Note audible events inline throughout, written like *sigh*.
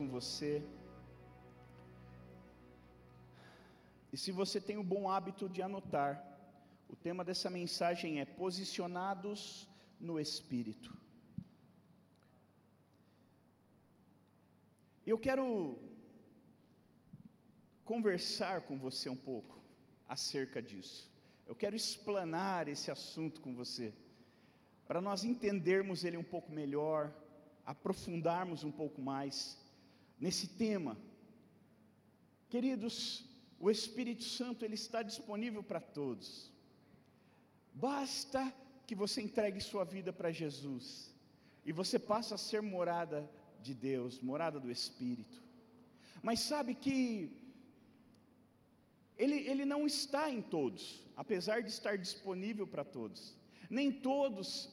com você. E se você tem o bom hábito de anotar, o tema dessa mensagem é Posicionados no Espírito. Eu quero conversar com você um pouco acerca disso. Eu quero explanar esse assunto com você, para nós entendermos ele um pouco melhor, aprofundarmos um pouco mais nesse tema. Queridos, o Espírito Santo ele está disponível para todos. Basta que você entregue sua vida para Jesus e você passa a ser morada de Deus, morada do Espírito. Mas sabe que ele, ele não está em todos, apesar de estar disponível para todos. Nem todos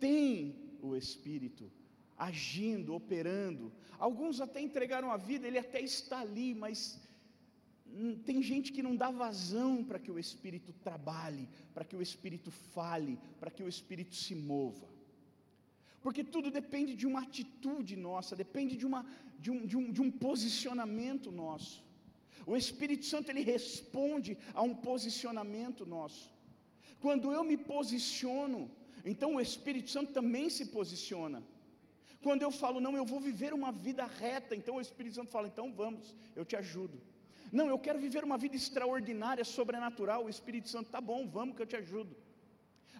têm o Espírito agindo, operando. Alguns até entregaram a vida, ele até está ali, mas tem gente que não dá vazão para que o Espírito trabalhe, para que o Espírito fale, para que o Espírito se mova. Porque tudo depende de uma atitude nossa, depende de, uma, de, um, de, um, de um posicionamento nosso. O Espírito Santo ele responde a um posicionamento nosso. Quando eu me posiciono, então o Espírito Santo também se posiciona. Quando eu falo, não, eu vou viver uma vida reta, então o Espírito Santo fala, então vamos, eu te ajudo. Não, eu quero viver uma vida extraordinária, sobrenatural. O Espírito Santo, tá bom, vamos que eu te ajudo.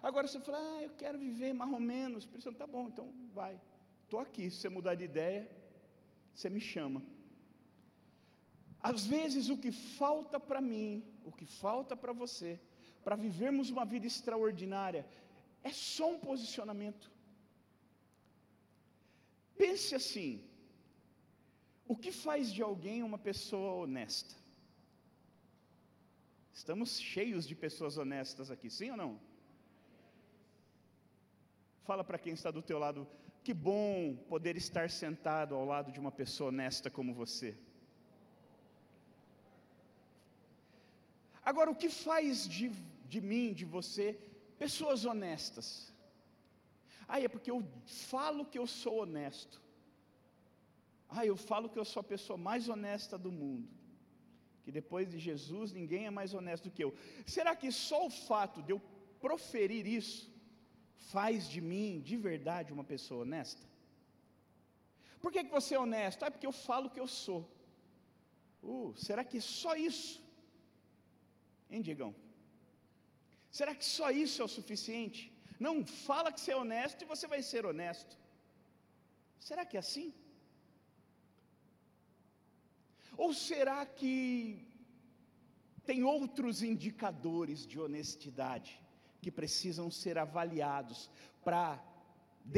Agora você fala, ah, eu quero viver mais ou menos. O Espírito Santo, tá bom, então vai. Estou aqui. Se você mudar de ideia, você me chama. Às vezes o que falta para mim, o que falta para você, para vivermos uma vida extraordinária, é só um posicionamento. Pense assim: o que faz de alguém uma pessoa honesta? Estamos cheios de pessoas honestas aqui, sim ou não? Fala para quem está do teu lado, que bom poder estar sentado ao lado de uma pessoa honesta como você. Agora, o que faz de, de mim, de você, pessoas honestas? Ah, é porque eu falo que eu sou honesto. Ah, eu falo que eu sou a pessoa mais honesta do mundo que depois de Jesus ninguém é mais honesto do que eu. Será que só o fato de eu proferir isso faz de mim, de verdade, uma pessoa honesta? Por que, que você é honesto? Ah, porque eu falo que eu sou. Uh, será que só isso? Hein, Diegão? Será que só isso é o suficiente? Não, fala que você é honesto e você vai ser honesto. Será que é assim? Ou será que tem outros indicadores de honestidade que precisam ser avaliados para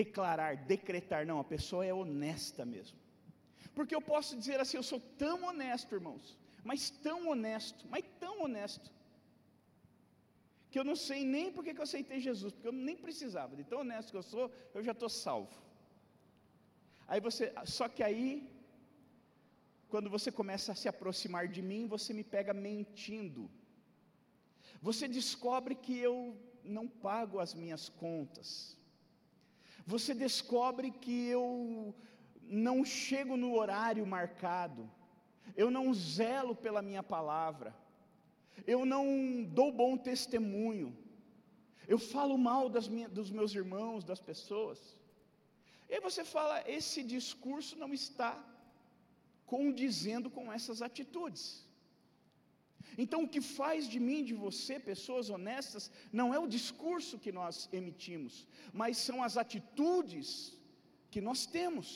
declarar, decretar, não, a pessoa é honesta mesmo? Porque eu posso dizer assim, eu sou tão honesto, irmãos, mas tão honesto, mas tão honesto, que eu não sei nem porque que eu aceitei Jesus, porque eu nem precisava, de tão honesto que eu sou, eu já estou salvo. Aí você, só que aí quando você começa a se aproximar de mim, você me pega mentindo. Você descobre que eu não pago as minhas contas. Você descobre que eu não chego no horário marcado. Eu não zelo pela minha palavra. Eu não dou bom testemunho. Eu falo mal das minhas, dos meus irmãos, das pessoas. E aí você fala: esse discurso não está condizendo com essas atitudes. Então, o que faz de mim, de você, pessoas honestas, não é o discurso que nós emitimos, mas são as atitudes que nós temos.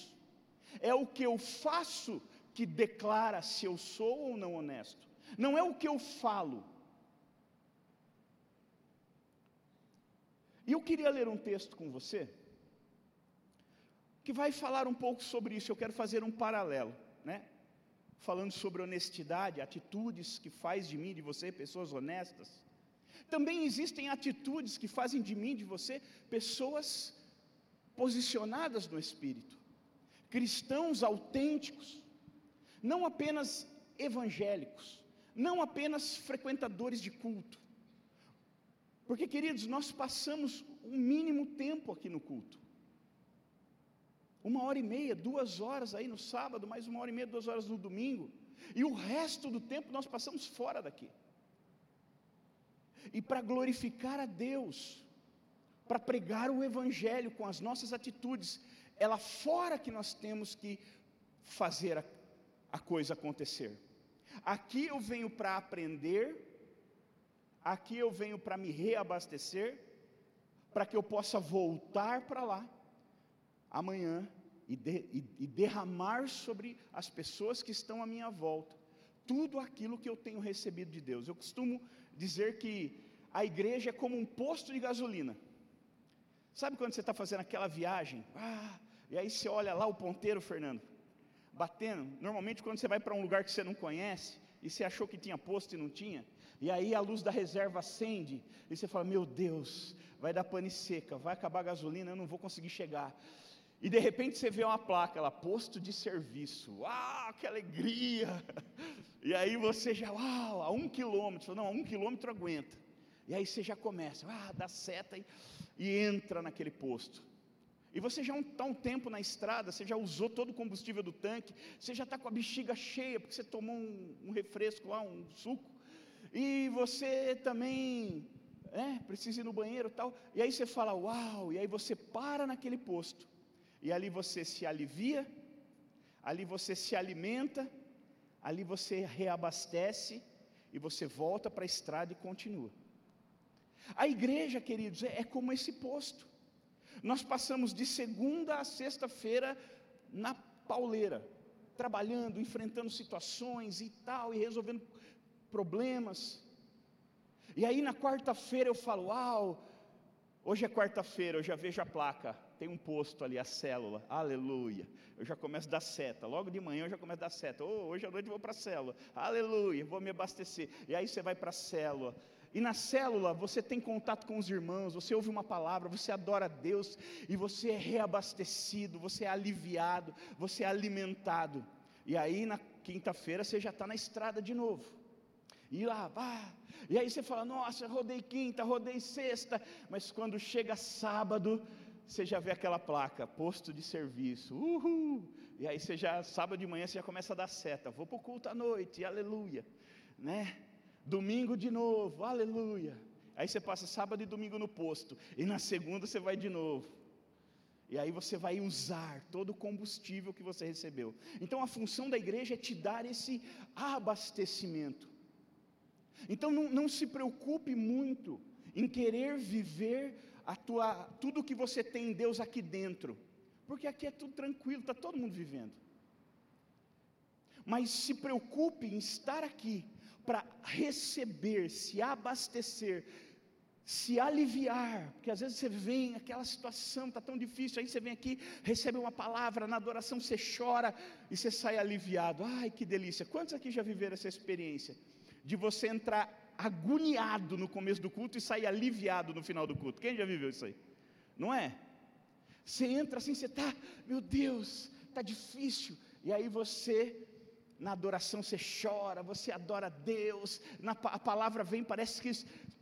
É o que eu faço que declara se eu sou ou não honesto. Não é o que eu falo. E eu queria ler um texto com você, que vai falar um pouco sobre isso. Eu quero fazer um paralelo né? Falando sobre honestidade, atitudes que faz de mim, de você, pessoas honestas. Também existem atitudes que fazem de mim, de você, pessoas posicionadas no Espírito, cristãos autênticos, não apenas evangélicos, não apenas frequentadores de culto. Porque, queridos, nós passamos um mínimo tempo aqui no culto. Uma hora e meia, duas horas aí no sábado, mais uma hora e meia, duas horas no domingo. E o resto do tempo nós passamos fora daqui. E para glorificar a Deus, para pregar o Evangelho com as nossas atitudes, é lá fora que nós temos que fazer a, a coisa acontecer. Aqui eu venho para aprender, aqui eu venho para me reabastecer, para que eu possa voltar para lá amanhã e, de, e, e derramar sobre as pessoas que estão à minha volta tudo aquilo que eu tenho recebido de Deus. Eu costumo dizer que a igreja é como um posto de gasolina. Sabe quando você está fazendo aquela viagem? Ah, e aí você olha lá o ponteiro, Fernando, batendo. Normalmente, quando você vai para um lugar que você não conhece, e você achou que tinha posto e não tinha, e aí a luz da reserva acende, e você fala: Meu Deus, vai dar pane seca, vai acabar a gasolina, eu não vou conseguir chegar. E de repente você vê uma placa lá, posto de serviço. Uau, que alegria! *laughs* E aí você já, uau, a um quilômetro. Não, a um quilômetro aguenta. E aí você já começa, ah, dá seta e, e entra naquele posto. E você já está um tempo na estrada, você já usou todo o combustível do tanque, você já está com a bexiga cheia, porque você tomou um, um refresco lá, um suco. E você também é, precisa ir no banheiro tal. E aí você fala, uau, e aí você para naquele posto e ali você se alivia, ali você se alimenta, ali você reabastece e você volta para a estrada e continua. A igreja, queridos, é, é como esse posto. Nós passamos de segunda a sexta-feira na pauleira, trabalhando, enfrentando situações e tal, e resolvendo problemas. E aí na quarta-feira eu falo: Uau, hoje é quarta-feira, eu já vejo a placa tem um posto ali, a célula, aleluia. Eu já começo a dar seta, logo de manhã eu já começo a dar seta. Oh, hoje à noite eu vou para a célula, aleluia, vou me abastecer. E aí você vai para a célula. E na célula você tem contato com os irmãos, você ouve uma palavra, você adora a Deus e você é reabastecido, você é aliviado, você é alimentado. E aí na quinta-feira você já está na estrada de novo. E lá, ah, e aí você fala, nossa, rodei quinta, rodei sexta, mas quando chega sábado, você já vê aquela placa, posto de serviço, uhul, e aí você já, sábado de manhã, você já começa a dar seta, vou para o culto à noite, aleluia, né? Domingo de novo, aleluia. Aí você passa sábado e domingo no posto, e na segunda você vai de novo. E aí você vai usar todo o combustível que você recebeu. Então a função da igreja é te dar esse abastecimento. Então não, não se preocupe muito em querer viver a tua, tudo que você tem em Deus aqui dentro, porque aqui é tudo tranquilo, está todo mundo vivendo. Mas se preocupe em estar aqui para receber, se abastecer, se aliviar, porque às vezes você vem, aquela situação está tão difícil, aí você vem aqui, recebe uma palavra, na adoração você chora e você sai aliviado. Ai, que delícia! Quantos aqui já viveram essa experiência? De você entrar agoniado no começo do culto e sair aliviado no final do culto. Quem já viveu isso aí? Não é? Você entra assim, você está, meu Deus, está difícil. E aí você, na adoração, você chora, você adora Deus. Na, a palavra vem, parece que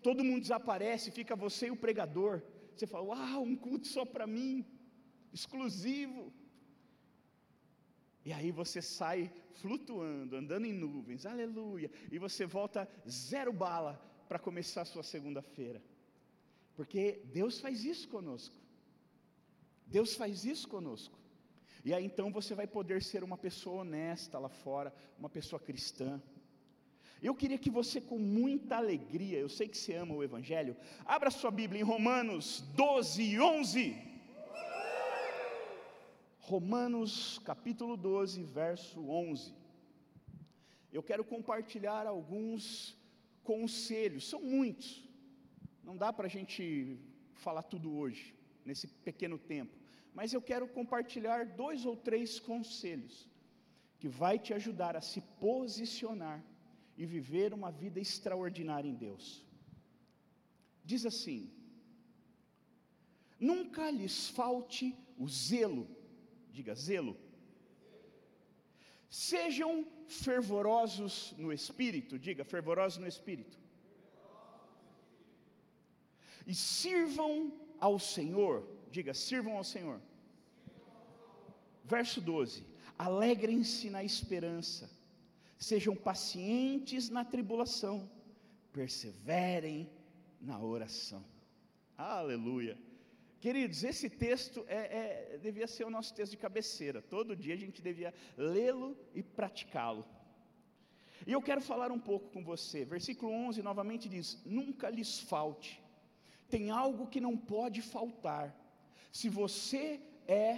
todo mundo desaparece, fica você e o pregador. Você fala, uau, um culto só para mim, exclusivo. E aí você sai flutuando, andando em nuvens, aleluia, e você volta zero bala para começar a sua segunda-feira. Porque Deus faz isso conosco. Deus faz isso conosco. E aí então você vai poder ser uma pessoa honesta lá fora, uma pessoa cristã. Eu queria que você, com muita alegria, eu sei que você ama o Evangelho, abra sua Bíblia em Romanos 12, 11. Romanos capítulo 12, verso 11. Eu quero compartilhar alguns conselhos, são muitos, não dá para a gente falar tudo hoje, nesse pequeno tempo, mas eu quero compartilhar dois ou três conselhos que vai te ajudar a se posicionar e viver uma vida extraordinária em Deus. Diz assim: Nunca lhes falte o zelo diga zelo. Sejam fervorosos no espírito, diga fervorosos no espírito. E sirvam ao Senhor, diga sirvam ao Senhor. Verso 12: Alegrem-se na esperança, sejam pacientes na tribulação, perseverem na oração. Aleluia. Queridos, esse texto é, é, devia ser o nosso texto de cabeceira. Todo dia a gente devia lê-lo e praticá-lo. E eu quero falar um pouco com você. Versículo 11 novamente diz: Nunca lhes falte. Tem algo que não pode faltar. Se você é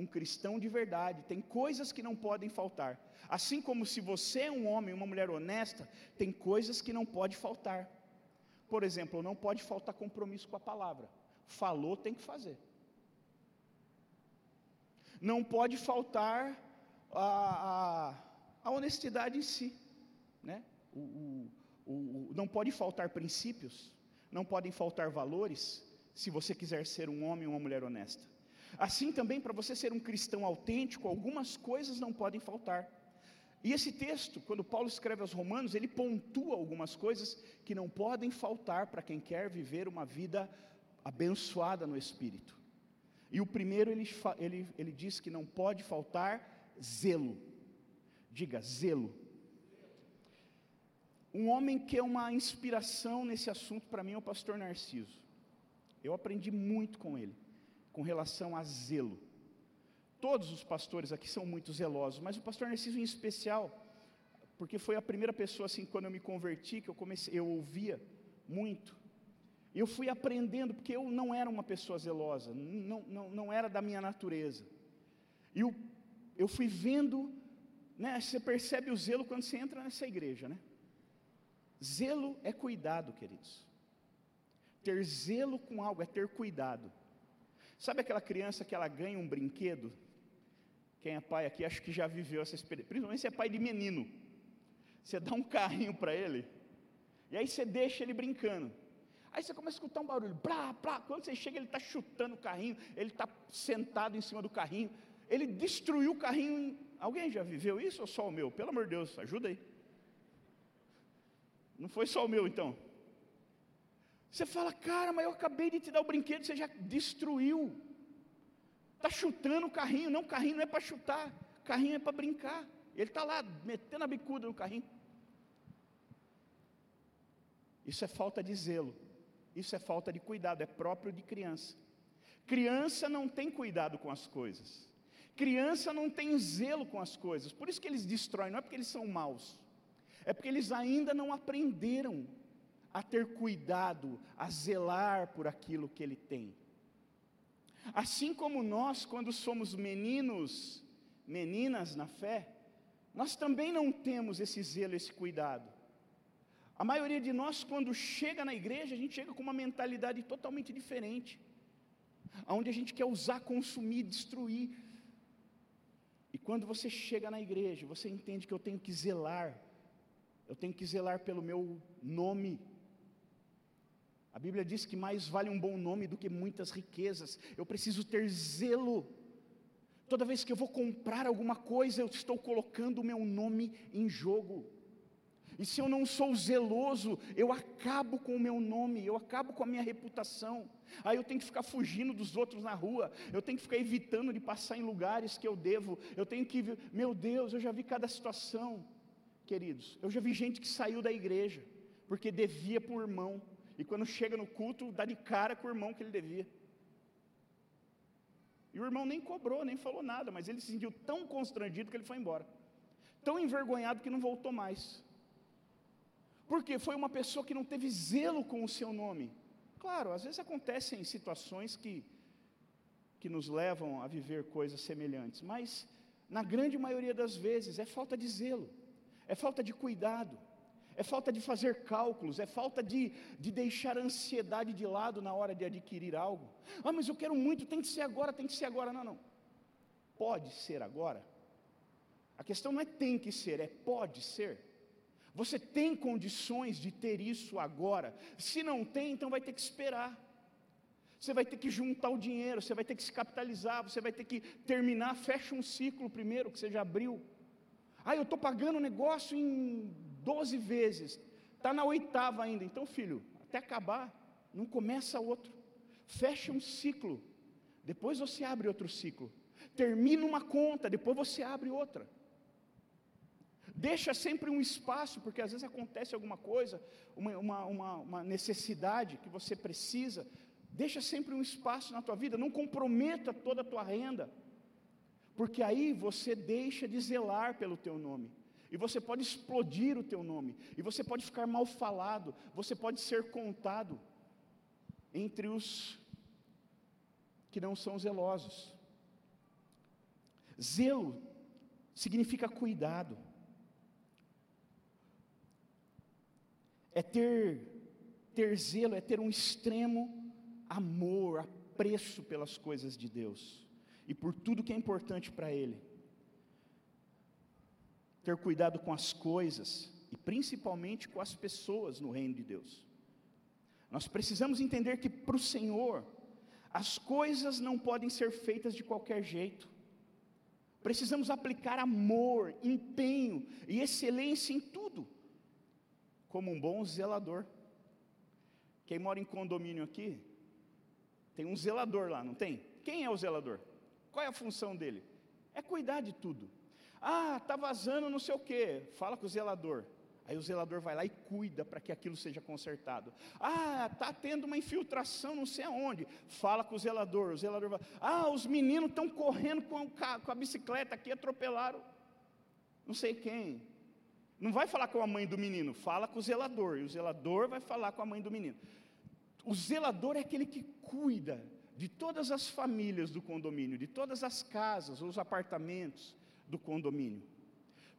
um cristão de verdade, tem coisas que não podem faltar. Assim como se você é um homem, uma mulher honesta, tem coisas que não pode faltar. Por exemplo, não pode faltar compromisso com a palavra. Falou, tem que fazer. Não pode faltar a, a, a honestidade em si. Né? O, o, o, não pode faltar princípios, não podem faltar valores, se você quiser ser um homem ou uma mulher honesta. Assim também, para você ser um cristão autêntico, algumas coisas não podem faltar. E esse texto, quando Paulo escreve aos Romanos, ele pontua algumas coisas que não podem faltar para quem quer viver uma vida abençoada no Espírito. E o primeiro, ele, ele, ele diz que não pode faltar zelo. Diga, zelo. Um homem que é uma inspiração nesse assunto para mim é o pastor Narciso. Eu aprendi muito com ele, com relação a zelo. Todos os pastores aqui são muito zelosos, mas o pastor Narciso em especial, porque foi a primeira pessoa assim quando eu me converti que eu comecei, eu ouvia muito. Eu fui aprendendo, porque eu não era uma pessoa zelosa, não, não, não era da minha natureza. E eu, eu fui vendo, né, você percebe o zelo quando você entra nessa igreja, né? Zelo é cuidado, queridos. Ter zelo com algo é ter cuidado. Sabe aquela criança que ela ganha um brinquedo? Quem é pai aqui acho que já viveu essa experiência, principalmente se é pai de menino. Você dá um carrinho para ele, e aí você deixa ele brincando. Aí você começa a escutar um barulho, blá, blá. Quando você chega, ele está chutando o carrinho, ele está sentado em cima do carrinho. Ele destruiu o carrinho. Alguém já viveu isso ou só o meu? Pelo amor de Deus, ajuda aí. Não foi só o meu então. Você fala, cara, mas eu acabei de te dar o brinquedo, você já destruiu. Está chutando o carrinho. Não, o carrinho não é para chutar, o carrinho é para brincar. Ele está lá, metendo a bicuda no carrinho. Isso é falta de zelo. Isso é falta de cuidado, é próprio de criança. Criança não tem cuidado com as coisas. Criança não tem zelo com as coisas. Por isso que eles destroem, não é porque eles são maus. É porque eles ainda não aprenderam a ter cuidado, a zelar por aquilo que ele tem. Assim como nós, quando somos meninos, meninas na fé, nós também não temos esse zelo, esse cuidado. A maioria de nós, quando chega na igreja, a gente chega com uma mentalidade totalmente diferente, onde a gente quer usar, consumir, destruir. E quando você chega na igreja, você entende que eu tenho que zelar, eu tenho que zelar pelo meu nome. A Bíblia diz que mais vale um bom nome do que muitas riquezas. Eu preciso ter zelo. Toda vez que eu vou comprar alguma coisa, eu estou colocando o meu nome em jogo. E se eu não sou zeloso, eu acabo com o meu nome, eu acabo com a minha reputação. Aí eu tenho que ficar fugindo dos outros na rua, eu tenho que ficar evitando de passar em lugares que eu devo. Eu tenho que, meu Deus, eu já vi cada situação, queridos. Eu já vi gente que saiu da igreja porque devia o irmão, e quando chega no culto, dá de cara com o irmão que ele devia. E o irmão nem cobrou, nem falou nada, mas ele se sentiu tão constrangido que ele foi embora. Tão envergonhado que não voltou mais. Porque foi uma pessoa que não teve zelo com o seu nome. Claro, às vezes acontecem situações que, que nos levam a viver coisas semelhantes, mas na grande maioria das vezes é falta de zelo, é falta de cuidado, é falta de fazer cálculos, é falta de, de deixar a ansiedade de lado na hora de adquirir algo. Ah, mas eu quero muito, tem que ser agora, tem que ser agora. Não, não. Pode ser agora. A questão não é tem que ser, é pode ser. Você tem condições de ter isso agora. Se não tem, então vai ter que esperar. Você vai ter que juntar o dinheiro, você vai ter que se capitalizar, você vai ter que terminar, fecha um ciclo primeiro que você já abriu. Ah, eu estou pagando o negócio em 12 vezes, está na oitava ainda. Então, filho, até acabar, não começa outro. Fecha um ciclo, depois você abre outro ciclo. Termina uma conta, depois você abre outra. Deixa sempre um espaço, porque às vezes acontece alguma coisa, uma, uma, uma, uma necessidade que você precisa. Deixa sempre um espaço na tua vida, não comprometa toda a tua renda, porque aí você deixa de zelar pelo teu nome. E você pode explodir o teu nome, e você pode ficar mal falado, você pode ser contado entre os que não são zelosos. Zelo significa cuidado. É ter ter zelo, é ter um extremo amor, apreço pelas coisas de Deus e por tudo que é importante para ele. Ter cuidado com as coisas e principalmente com as pessoas no reino de Deus. Nós precisamos entender que para o Senhor as coisas não podem ser feitas de qualquer jeito. Precisamos aplicar amor, empenho e excelência em tudo, como um bom zelador. Quem mora em condomínio aqui, tem um zelador lá, não tem? Quem é o zelador? Qual é a função dele? É cuidar de tudo. Ah, está vazando não sei o quê. Fala com o zelador. Aí o zelador vai lá e cuida para que aquilo seja consertado. Ah, está tendo uma infiltração não sei aonde. Fala com o zelador. O zelador vai. Ah, os meninos estão correndo com com a bicicleta aqui, atropelaram não sei quem. Não vai falar com a mãe do menino, fala com o zelador. E o zelador vai falar com a mãe do menino. O zelador é aquele que cuida de todas as famílias do condomínio, de todas as casas, os apartamentos do condomínio.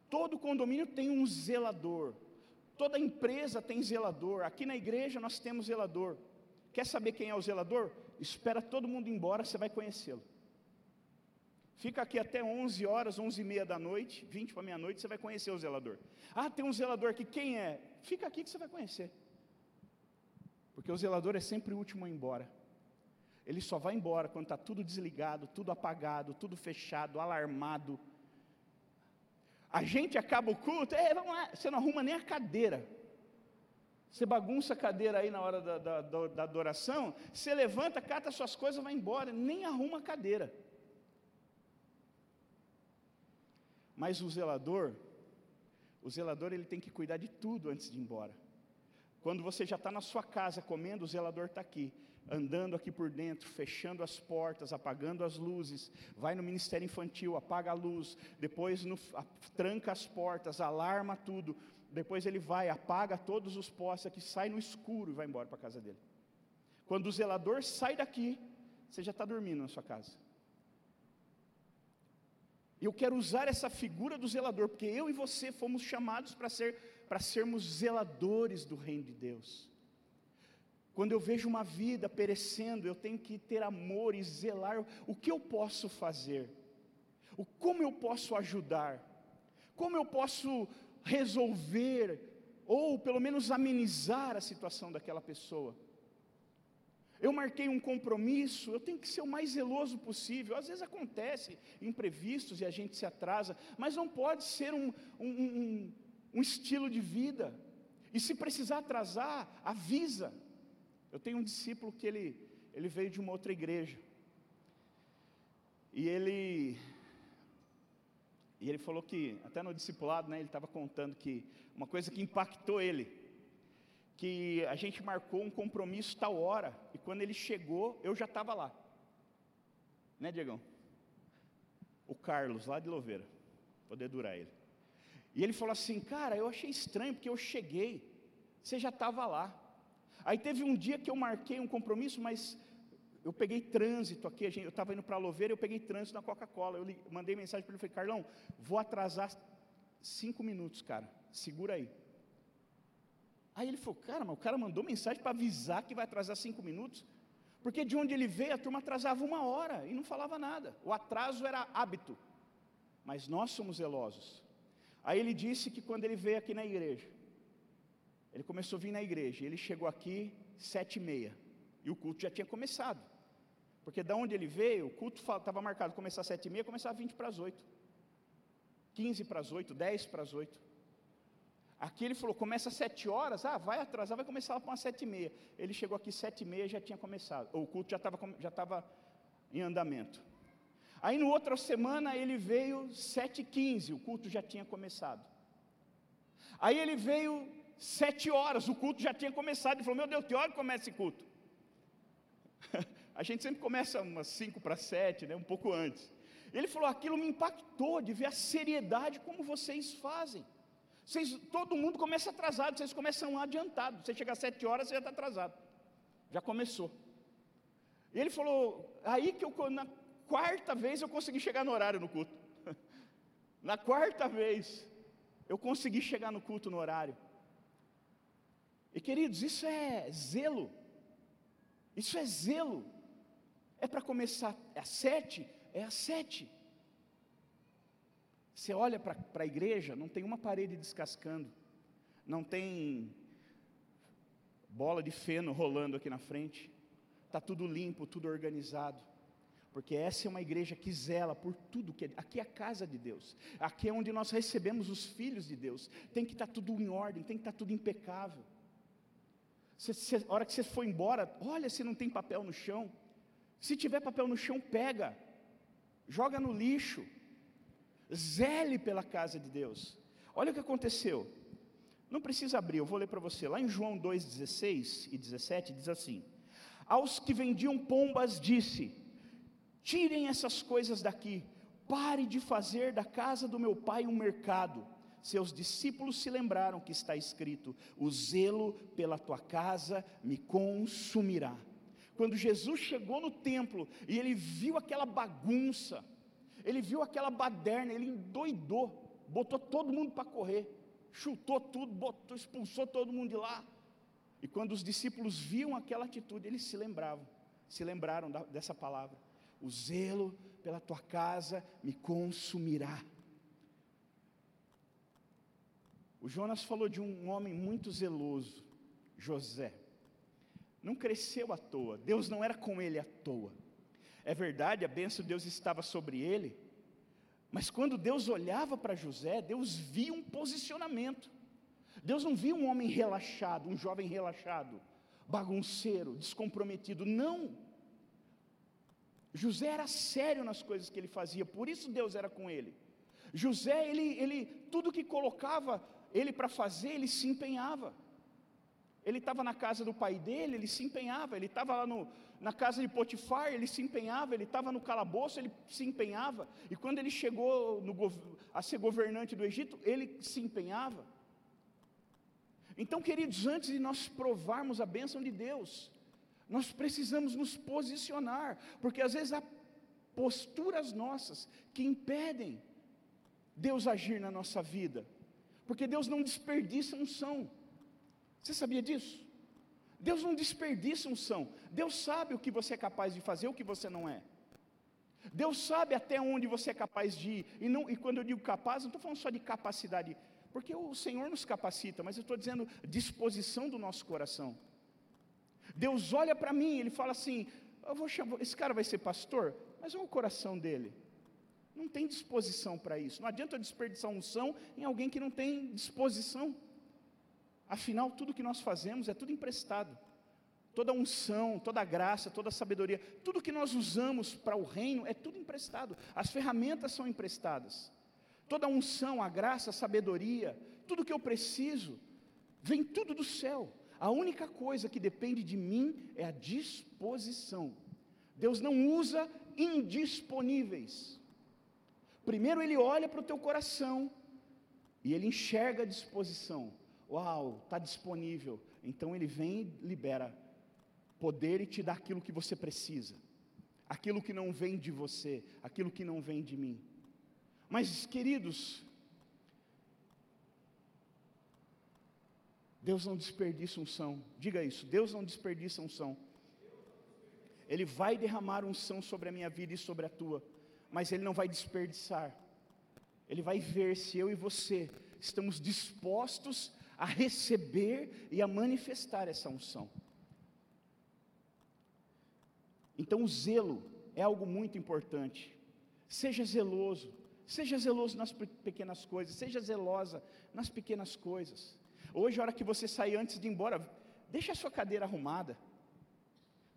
Todo condomínio tem um zelador. Toda empresa tem zelador. Aqui na igreja nós temos zelador. Quer saber quem é o zelador? Espera todo mundo embora, você vai conhecê-lo. Fica aqui até 11 horas, 11 e meia da noite, 20 para meia-noite, você vai conhecer o zelador. Ah, tem um zelador aqui, quem é? Fica aqui que você vai conhecer. Porque o zelador é sempre o último a ir embora. Ele só vai embora quando está tudo desligado, tudo apagado, tudo fechado, alarmado. A gente acaba o culto, é, vamos lá, você não arruma nem a cadeira. Você bagunça a cadeira aí na hora da, da, da adoração, você levanta, cata suas coisas, vai embora, nem arruma a cadeira. Mas o zelador, o zelador ele tem que cuidar de tudo antes de ir embora. Quando você já está na sua casa comendo, o zelador está aqui, andando aqui por dentro, fechando as portas, apagando as luzes, vai no ministério infantil, apaga a luz, depois no, a, tranca as portas, alarma tudo, depois ele vai, apaga todos os postes aqui, sai no escuro e vai embora para a casa dele. Quando o zelador sai daqui, você já está dormindo na sua casa. Eu quero usar essa figura do zelador, porque eu e você fomos chamados para ser, para sermos zeladores do reino de Deus. Quando eu vejo uma vida perecendo, eu tenho que ter amor e zelar. O que eu posso fazer? O como eu posso ajudar? Como eu posso resolver ou pelo menos amenizar a situação daquela pessoa? Eu marquei um compromisso, eu tenho que ser o mais zeloso possível. Às vezes acontece imprevistos e a gente se atrasa, mas não pode ser um, um, um, um estilo de vida. E se precisar atrasar, avisa. Eu tenho um discípulo que ele, ele veio de uma outra igreja. E ele, e ele falou que, até no discipulado, né, ele estava contando que uma coisa que impactou ele que a gente marcou um compromisso tal hora, e quando ele chegou, eu já estava lá. Né, Diegão? O Carlos, lá de Louveira, poder durar ele. E ele falou assim: Cara, eu achei estranho, porque eu cheguei, você já estava lá. Aí teve um dia que eu marquei um compromisso, mas eu peguei trânsito aqui, eu estava indo para Louveira, eu peguei trânsito na Coca-Cola. Eu mandei mensagem para ele, falei, Carlão, vou atrasar cinco minutos, cara, segura aí. Aí ele falou, cara, mas o cara mandou mensagem para avisar que vai atrasar cinco minutos, porque de onde ele veio a turma atrasava uma hora e não falava nada. O atraso era hábito, mas nós somos zelosos. Aí ele disse que quando ele veio aqui na igreja, ele começou a vir na igreja, ele chegou aqui sete e meia, e o culto já tinha começado. Porque da onde ele veio, o culto estava marcado começar às sete e meia, começar às vinte para as oito. Quinze para as oito, dez para as oito. Aqui ele falou, começa às sete horas, ah, vai atrasar, vai começar lá para umas sete e meia. Ele chegou aqui sete e meia, já tinha começado, o culto já estava já estava em andamento. Aí, no outra semana, ele veio 7h15, o culto já tinha começado. Aí ele veio sete horas, o culto já tinha começado. Ele falou: Meu Deus, que hora começa esse culto? *laughs* A gente sempre começa umas cinco para sete, né, um pouco antes. Ele falou: Aquilo me impactou de ver a seriedade como vocês fazem. Vocês, todo mundo começa atrasado, vocês começam adiantado. Você chega às sete horas, você já está atrasado. Já começou. Ele falou: Aí que eu, na quarta vez, eu consegui chegar no horário no culto. *laughs* na quarta vez, eu consegui chegar no culto no horário. E queridos, isso é zelo. Isso é zelo. É para começar às sete, é às sete. Você olha para a igreja, não tem uma parede descascando, não tem bola de feno rolando aqui na frente, está tudo limpo, tudo organizado, porque essa é uma igreja que zela por tudo que é, aqui é a casa de Deus, aqui é onde nós recebemos os filhos de Deus, tem que estar tá tudo em ordem, tem que estar tá tudo impecável. Você, a hora que você for embora, olha se não tem papel no chão. Se tiver papel no chão, pega, joga no lixo. Zele pela casa de Deus. Olha o que aconteceu. Não precisa abrir, eu vou ler para você. Lá em João 2,16 e 17 diz assim: Aos que vendiam pombas disse: Tirem essas coisas daqui, pare de fazer da casa do meu pai um mercado seus discípulos se lembraram que está escrito: O zelo pela tua casa me consumirá. Quando Jesus chegou no templo e ele viu aquela bagunça, ele viu aquela baderna, ele endoidou, botou todo mundo para correr, chutou tudo, botou, expulsou todo mundo de lá. E quando os discípulos viam aquela atitude, eles se lembravam, se lembraram da, dessa palavra: O zelo pela tua casa me consumirá. O Jonas falou de um homem muito zeloso, José. Não cresceu à toa, Deus não era com ele à toa. É verdade, a bênção de Deus estava sobre ele, mas quando Deus olhava para José, Deus via um posicionamento. Deus não via um homem relaxado, um jovem relaxado, bagunceiro, descomprometido. Não. José era sério nas coisas que ele fazia, por isso Deus era com ele. José, ele, ele tudo que colocava ele para fazer, ele se empenhava. Ele estava na casa do pai dele, ele se empenhava. Ele estava lá no, na casa de Potifar, ele se empenhava. Ele estava no calabouço, ele se empenhava. E quando ele chegou no, a ser governante do Egito, ele se empenhava. Então, queridos, antes de nós provarmos a bênção de Deus, nós precisamos nos posicionar, porque às vezes há posturas nossas que impedem Deus agir na nossa vida porque Deus não desperdiça unção. Você sabia disso? Deus não desperdiça unção. Deus sabe o que você é capaz de fazer, o que você não é. Deus sabe até onde você é capaz de ir. E, não, e quando eu digo capaz, não estou falando só de capacidade, porque o Senhor nos capacita, mas eu estou dizendo disposição do nosso coração. Deus olha para mim, ele fala assim: eu vou chamar, esse cara vai ser pastor, mas olha o coração dele não tem disposição para isso. Não adianta desperdiçar unção em alguém que não tem disposição. Afinal, tudo que nós fazemos é tudo emprestado. Toda unção, toda graça, toda sabedoria, tudo que nós usamos para o reino é tudo emprestado. As ferramentas são emprestadas. Toda unção, a graça, a sabedoria, tudo que eu preciso, vem tudo do céu. A única coisa que depende de mim é a disposição. Deus não usa indisponíveis. Primeiro ele olha para o teu coração e ele enxerga a disposição. Uau, está disponível. Então ele vem e libera poder e te dá aquilo que você precisa. Aquilo que não vem de você, aquilo que não vem de mim. Mas, queridos, Deus não desperdiça unção. Diga isso, Deus não desperdiça unção. Ele vai derramar unção sobre a minha vida e sobre a tua mas Ele não vai desperdiçar. Ele vai ver se eu e você estamos dispostos a receber e a manifestar essa unção. Então, o zelo é algo muito importante. Seja zeloso, seja zeloso nas pequenas coisas, seja zelosa nas pequenas coisas. Hoje, a hora que você sair antes de ir embora, deixa a sua cadeira arrumada.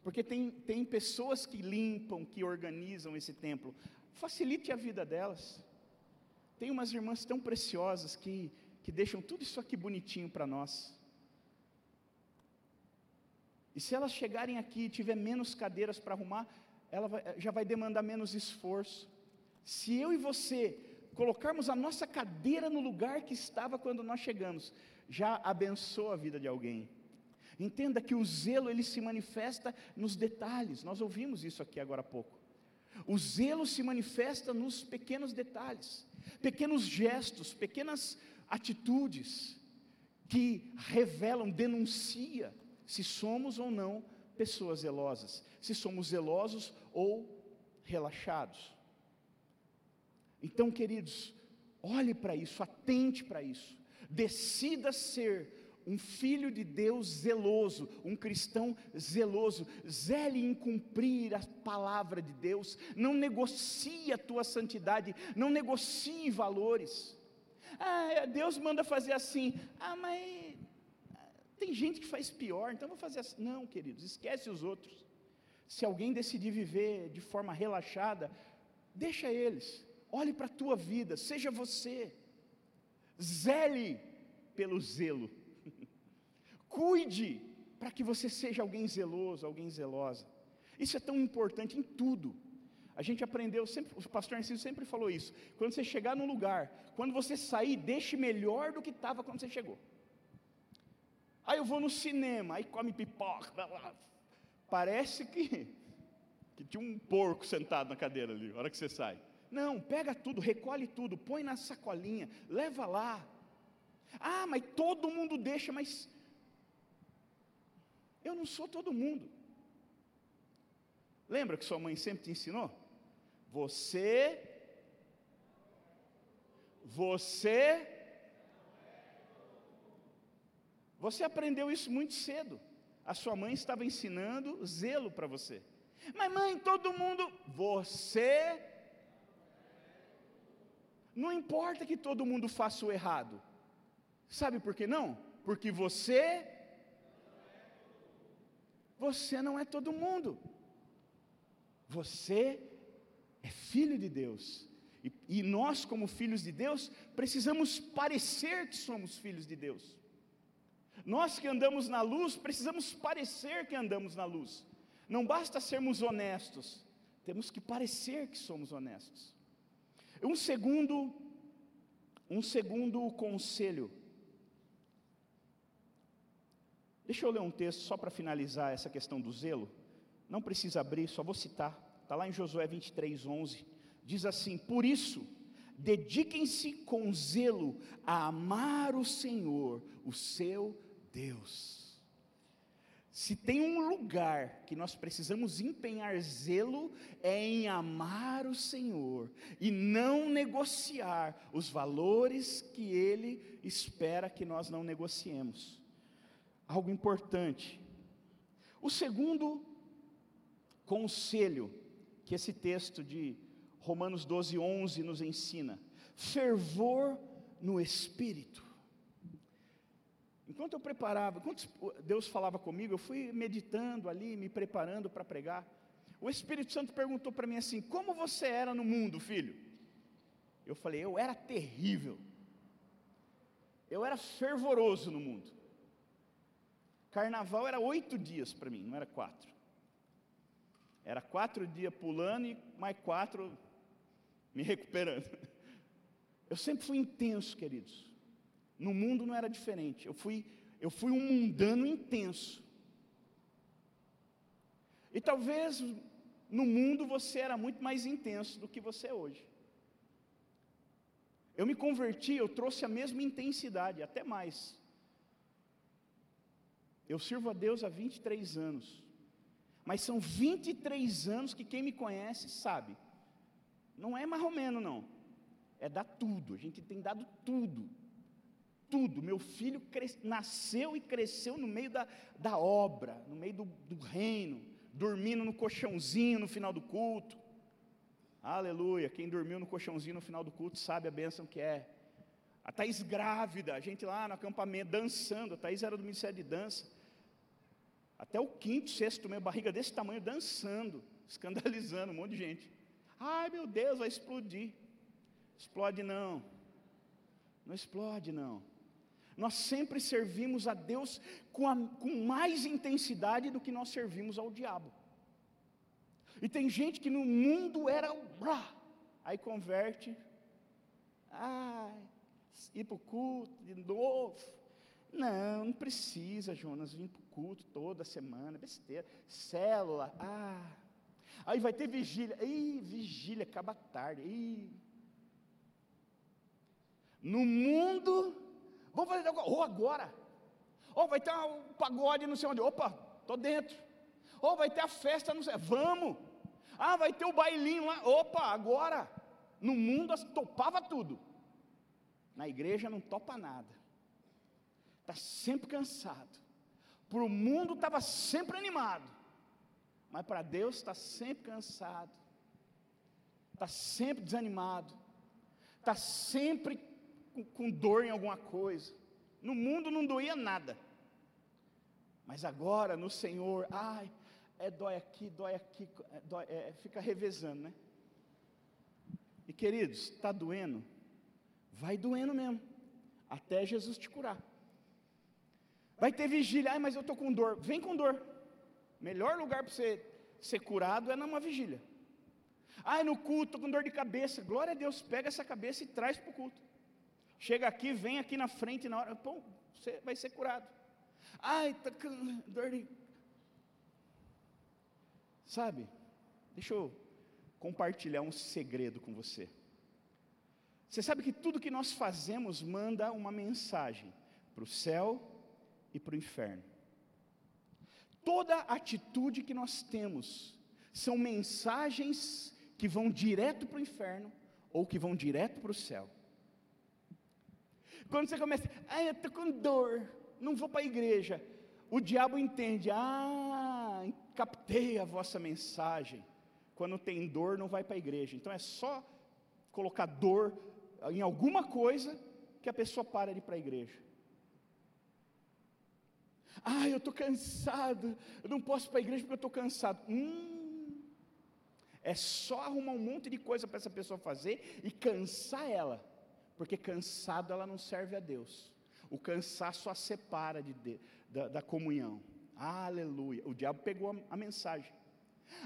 Porque tem, tem pessoas que limpam, que organizam esse templo. Facilite a vida delas. Tem umas irmãs tão preciosas que, que deixam tudo isso aqui bonitinho para nós. E se elas chegarem aqui e tiver menos cadeiras para arrumar, ela vai, já vai demandar menos esforço. Se eu e você colocarmos a nossa cadeira no lugar que estava quando nós chegamos, já abençoa a vida de alguém. Entenda que o zelo ele se manifesta nos detalhes. Nós ouvimos isso aqui agora há pouco. O zelo se manifesta nos pequenos detalhes, pequenos gestos, pequenas atitudes que revelam, denuncia se somos ou não pessoas zelosas, se somos zelosos ou relaxados. Então, queridos, olhe para isso, atente para isso, decida ser um filho de Deus zeloso, um cristão zeloso, zele em cumprir a palavra de Deus, não negocie a tua santidade, não negocie valores. Ah, Deus manda fazer assim, ah, mas tem gente que faz pior, então vou fazer assim. Não, queridos, esquece os outros. Se alguém decidir viver de forma relaxada, deixa eles, olhe para a tua vida, seja você, zele pelo zelo, cuide para que você seja alguém zeloso, alguém zelosa. Isso é tão importante em tudo. A gente aprendeu, sempre, o pastor Narciso sempre falou isso. Quando você chegar num lugar, quando você sair, deixe melhor do que estava quando você chegou. Aí eu vou no cinema, aí come pipoca. Parece que, que tinha um porco sentado na cadeira ali, na hora que você sai. Não, pega tudo, recolhe tudo, põe na sacolinha, leva lá. Ah, mas todo mundo deixa, mas eu não sou todo mundo. Lembra que sua mãe sempre te ensinou? Você, você, você aprendeu isso muito cedo. A sua mãe estava ensinando zelo para você. Mas mãe, todo mundo, você não importa que todo mundo faça o errado. Sabe por que não? Porque você você não é todo mundo. Você é filho de Deus. E, e, nós, como filhos de Deus, precisamos parecer que somos filhos de Deus. Nós que andamos na luz, precisamos parecer que andamos na luz. Não basta sermos honestos, temos que parecer que somos honestos. Um segundo, um segundo conselho. Deixa eu ler um texto só para finalizar essa questão do zelo. Não precisa abrir, só vou citar. Está lá em Josué 23, 11. Diz assim: Por isso, dediquem-se com zelo a amar o Senhor, o seu Deus. Se tem um lugar que nós precisamos empenhar zelo, é em amar o Senhor e não negociar os valores que Ele espera que nós não negociemos. Algo importante. O segundo conselho que esse texto de Romanos 12, 11 nos ensina: fervor no espírito. Enquanto eu preparava, enquanto Deus falava comigo, eu fui meditando ali, me preparando para pregar. O Espírito Santo perguntou para mim assim: Como você era no mundo, filho? Eu falei: Eu era terrível. Eu era fervoroso no mundo. Carnaval era oito dias para mim, não era quatro. Era quatro dias pulando e mais quatro me recuperando. Eu sempre fui intenso, queridos. No mundo não era diferente. Eu fui, eu fui um mundano intenso. E talvez no mundo você era muito mais intenso do que você é hoje. Eu me converti, eu trouxe a mesma intensidade, até mais. Eu sirvo a Deus há 23 anos. Mas são 23 anos que quem me conhece sabe. Não é menos, não. É dar tudo. A gente tem dado tudo tudo. Meu filho nasceu e cresceu no meio da, da obra, no meio do, do reino, dormindo no colchãozinho no final do culto. Aleluia. Quem dormiu no colchãozinho no final do culto sabe a bênção que é. A Thaís grávida, a gente lá no acampamento dançando. A Thaís era do Ministério de Dança. Até o quinto, sexto, meio barriga desse tamanho, dançando, *laughs* escandalizando um monte de gente. Ai meu Deus, vai explodir. Explode não. Não explode não. Nós sempre servimos a Deus com, a, com mais intensidade do que nós servimos ao diabo. E tem gente que no mundo era o aí converte, ai, ir para o culto de novo. Não, não precisa, Jonas, vir para o culto toda semana, besteira, célula, ah. Aí vai ter vigília, ih, vigília, acaba tarde, ih. No mundo, vamos fazer ou agora, ou vai ter um pagode não sei onde, opa, estou dentro. Ou vai ter a festa, não sei, vamos. Ah, vai ter o bailinho lá, opa, agora. No mundo topava tudo. Na igreja não topa nada. Está sempre cansado. Para o mundo estava sempre animado. Mas para Deus está sempre cansado. Está sempre desanimado. Está sempre com, com dor em alguma coisa. No mundo não doía nada. Mas agora no Senhor, ai, é dói aqui, dói aqui, é, dói, é, fica revezando, né? E queridos, está doendo? Vai doendo mesmo, até Jesus te curar. Vai ter vigília, ai, mas eu estou com dor. Vem com dor. Melhor lugar para você ser curado é numa vigília. Ai, no culto, estou com dor de cabeça. Glória a Deus, pega essa cabeça e traz para o culto. Chega aqui, vem aqui na frente, na hora, pô, você vai ser curado. Ai, está com dor de. Sabe, deixa eu compartilhar um segredo com você. Você sabe que tudo que nós fazemos manda uma mensagem para o céu e para o inferno. Toda atitude que nós temos são mensagens que vão direto para o inferno ou que vão direto para o céu. Quando você começa, ah, eu estou com dor, não vou para a igreja. O diabo entende, ah, captei a vossa mensagem. Quando tem dor, não vai para a igreja. Então é só colocar dor em alguma coisa que a pessoa para de ir para a igreja. Ah, eu estou cansado, eu não posso ir para a igreja porque eu estou cansado. Hum, é só arrumar um monte de coisa para essa pessoa fazer e cansar ela, porque cansado ela não serve a Deus. O cansaço a separa de, de da, da, comunhão. Aleluia. O diabo pegou a, a mensagem.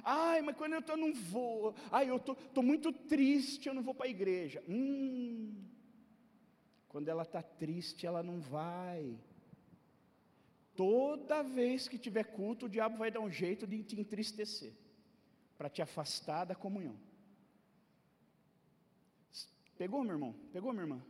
Ai, mas quando eu estou, não vou. Ai, eu estou muito triste, eu não vou para a igreja. Hum, quando ela está triste, ela não vai. Toda vez que tiver culto, o diabo vai dar um jeito de te entristecer, para te afastar da comunhão. Pegou, meu irmão? Pegou, minha irmã?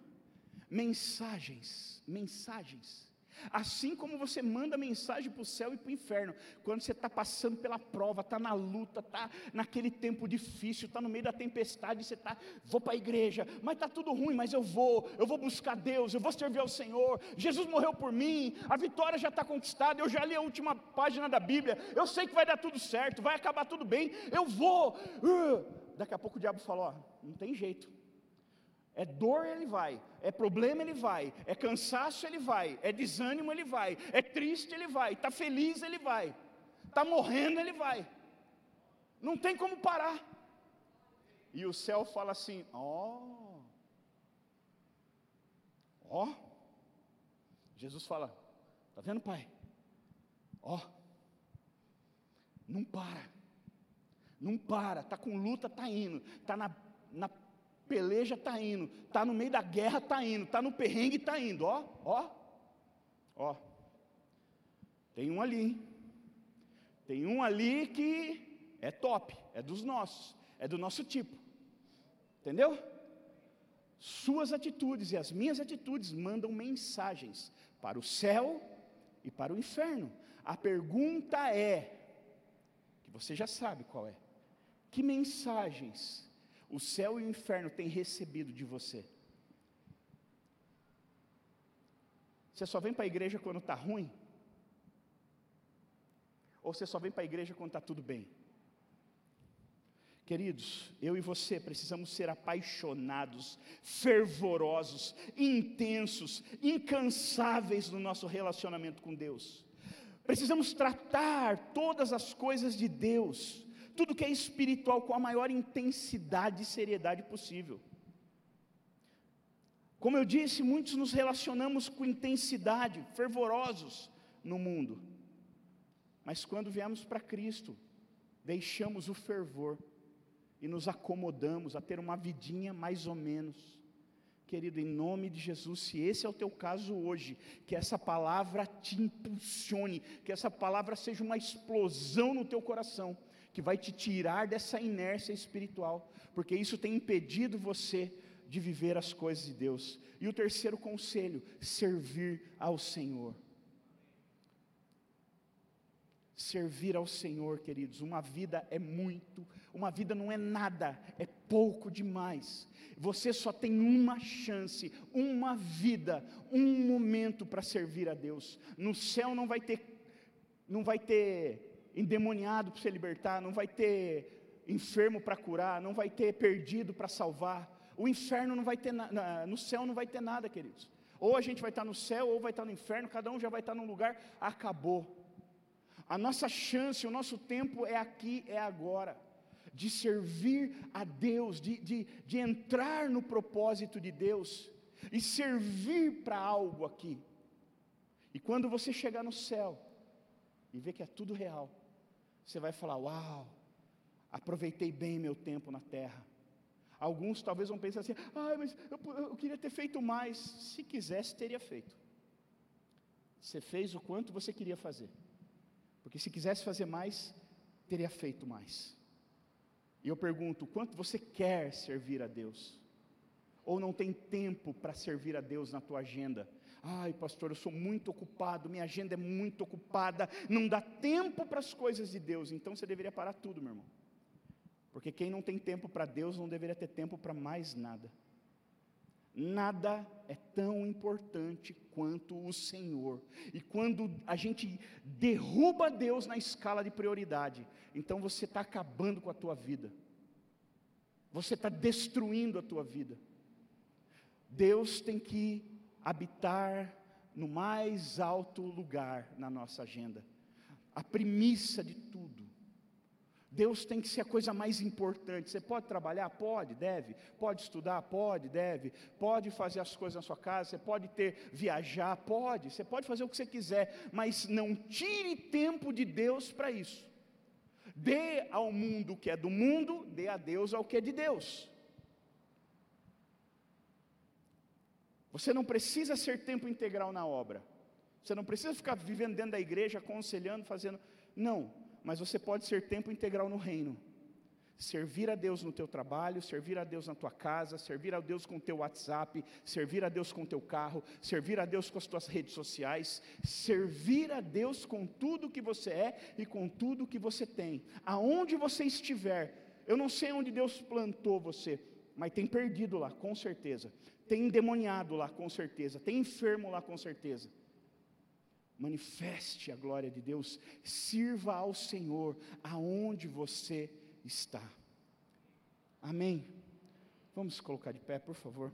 Mensagens, mensagens Assim como você manda mensagem para o céu e para o inferno, quando você está passando pela prova, está na luta, está naquele tempo difícil, está no meio da tempestade, você está, vou para a igreja, mas está tudo ruim, mas eu vou, eu vou buscar Deus, eu vou servir ao Senhor, Jesus morreu por mim, a vitória já está conquistada, eu já li a última página da Bíblia, eu sei que vai dar tudo certo, vai acabar tudo bem, eu vou. Uh, daqui a pouco o diabo falou: ó, não tem jeito é dor, ele vai. É problema, ele vai. É cansaço, ele vai. É desânimo, ele vai. É triste, ele vai. Está feliz, ele vai. Está morrendo, ele vai. Não tem como parar. E o céu fala assim: ó, oh, ó. Oh. Jesus fala: Está vendo, pai? Ó, oh, não para. Não para. Está com luta, está indo. Está na, na peleja está indo, está no meio da guerra, está indo, está no perrengue, está indo, ó, ó, ó. Tem um ali, tem um ali que é top, é dos nossos, é do nosso tipo, entendeu? Suas atitudes e as minhas atitudes mandam mensagens para o céu e para o inferno. A pergunta é, que você já sabe qual é: que mensagens o céu e o inferno têm recebido de você? Você só vem para a igreja quando está ruim? Ou você só vem para a igreja quando está tudo bem? Queridos, eu e você precisamos ser apaixonados, fervorosos, intensos, incansáveis no nosso relacionamento com Deus. Precisamos tratar todas as coisas de Deus tudo que é espiritual com a maior intensidade e seriedade possível. Como eu disse, muitos nos relacionamos com intensidade, fervorosos no mundo. Mas quando viemos para Cristo, deixamos o fervor e nos acomodamos a ter uma vidinha mais ou menos. Querido, em nome de Jesus, se esse é o teu caso hoje, que essa palavra te impulsione, que essa palavra seja uma explosão no teu coração, que vai te tirar dessa inércia espiritual, porque isso tem impedido você de viver as coisas de Deus. E o terceiro conselho, servir ao Senhor. Servir ao Senhor, queridos, uma vida é muito, uma vida não é nada, é pouco demais. Você só tem uma chance, uma vida, um momento para servir a Deus. No céu não vai ter, não vai ter endemoniado para se libertar, não vai ter enfermo para curar, não vai ter perdido para salvar. O inferno não vai ter nada, no céu não vai ter nada, queridos. Ou a gente vai estar no céu, ou vai estar no inferno, cada um já vai estar num lugar, acabou. A nossa chance, o nosso tempo é aqui, é agora, de servir a Deus, de, de, de entrar no propósito de Deus e servir para algo aqui. E quando você chegar no céu e ver que é tudo real, você vai falar: Uau, aproveitei bem meu tempo na terra. Alguns talvez vão pensar assim: Ah, mas eu, eu queria ter feito mais. Se quisesse, teria feito. Você fez o quanto você queria fazer. Porque se quisesse fazer mais, teria feito mais. E eu pergunto: quanto você quer servir a Deus? Ou não tem tempo para servir a Deus na tua agenda? Ai, pastor, eu sou muito ocupado, minha agenda é muito ocupada, não dá tempo para as coisas de Deus. Então você deveria parar tudo, meu irmão. Porque quem não tem tempo para Deus não deveria ter tempo para mais nada. Nada é tão importante quanto o Senhor. E quando a gente derruba Deus na escala de prioridade, então você está acabando com a tua vida. Você está destruindo a tua vida. Deus tem que habitar no mais alto lugar na nossa agenda. A premissa de tudo. Deus tem que ser a coisa mais importante. Você pode trabalhar? Pode, deve. Pode estudar? Pode, deve. Pode fazer as coisas na sua casa? Você pode ter viajar? Pode. Você pode fazer o que você quiser, mas não tire tempo de Deus para isso. Dê ao mundo o que é do mundo, dê a Deus ao que é de Deus. Você não precisa ser tempo integral na obra. Você não precisa ficar vivendo dentro da igreja, aconselhando, fazendo. Não mas você pode ser tempo integral no reino. Servir a Deus no teu trabalho, servir a Deus na tua casa, servir a Deus com o teu WhatsApp, servir a Deus com o teu carro, servir a Deus com as tuas redes sociais, servir a Deus com tudo que você é e com tudo que você tem. Aonde você estiver, eu não sei onde Deus plantou você, mas tem perdido lá, com certeza. Tem endemoniado lá, com certeza. Tem enfermo lá, com certeza manifeste a glória de Deus, sirva ao Senhor aonde você está. Amém. Vamos colocar de pé, por favor.